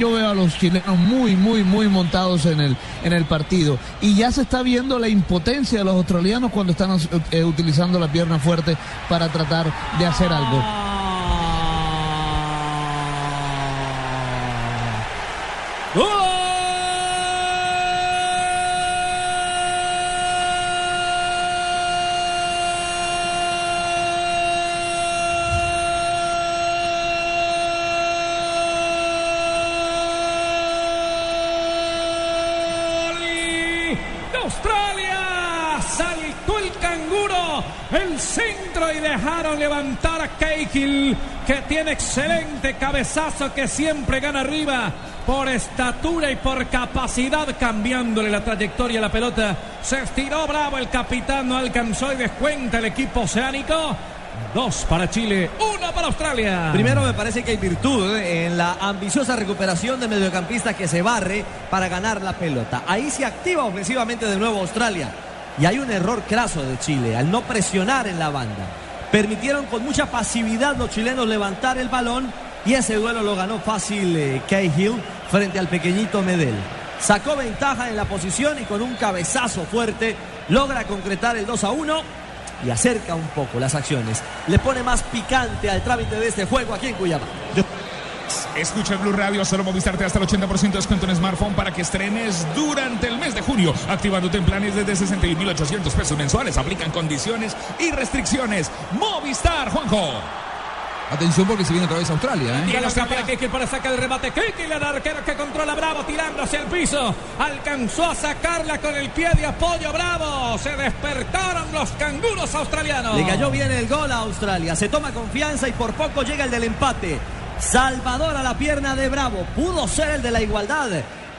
yo veo a los chilenos muy, muy, muy montados en el, en el partido. Y ya se está viendo la impotencia de los australianos cuando están eh, utilizando la pierna fuerte para tratar de hacer algo. Australia. Saltó el canguro, el centro y dejaron levantar a Cahill, que tiene excelente cabezazo, que siempre gana arriba por estatura y por capacidad, cambiándole la trayectoria a la pelota. Se estiró bravo el capitán, no alcanzó y descuenta el equipo oceánico. Dos para Chile, uno para Australia. Primero me parece que hay virtud ¿eh? en la ambiciosa recuperación de mediocampista que se barre para ganar la pelota. Ahí se activa ofensivamente de nuevo Australia. Y hay un error craso de Chile al no presionar en la banda. Permitieron con mucha pasividad los chilenos levantar el balón y ese duelo lo ganó fácil eh, Cahill frente al pequeñito Medel. Sacó ventaja en la posición y con un cabezazo fuerte logra concretar el 2 a 1 y acerca un poco las acciones. Le pone más picante al trámite de este juego aquí en Cuyaba. Escucha Blue Radio, solo Movistar hasta el 80% de descuento en smartphone para que estrenes durante el mes de junio, activándote en planes desde 61.800 pesos mensuales. Aplican condiciones y restricciones. Movistar, Juanjo. Atención porque se viene otra vez Australia. ¿eh? Llega para Kiki para sacar el remate. Kiki, el arquero que controla Bravo tirando hacia el piso. Alcanzó a sacarla con el pie de apoyo Bravo. Se despertaron los canguros australianos. Le cayó bien el gol a Australia. Se toma confianza y por poco llega el del empate. Salvador a la pierna de Bravo. Pudo ser el de la igualdad.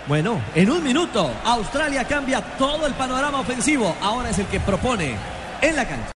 Bueno, en un minuto Australia cambia todo el panorama ofensivo. Ahora es el que propone en la cancha.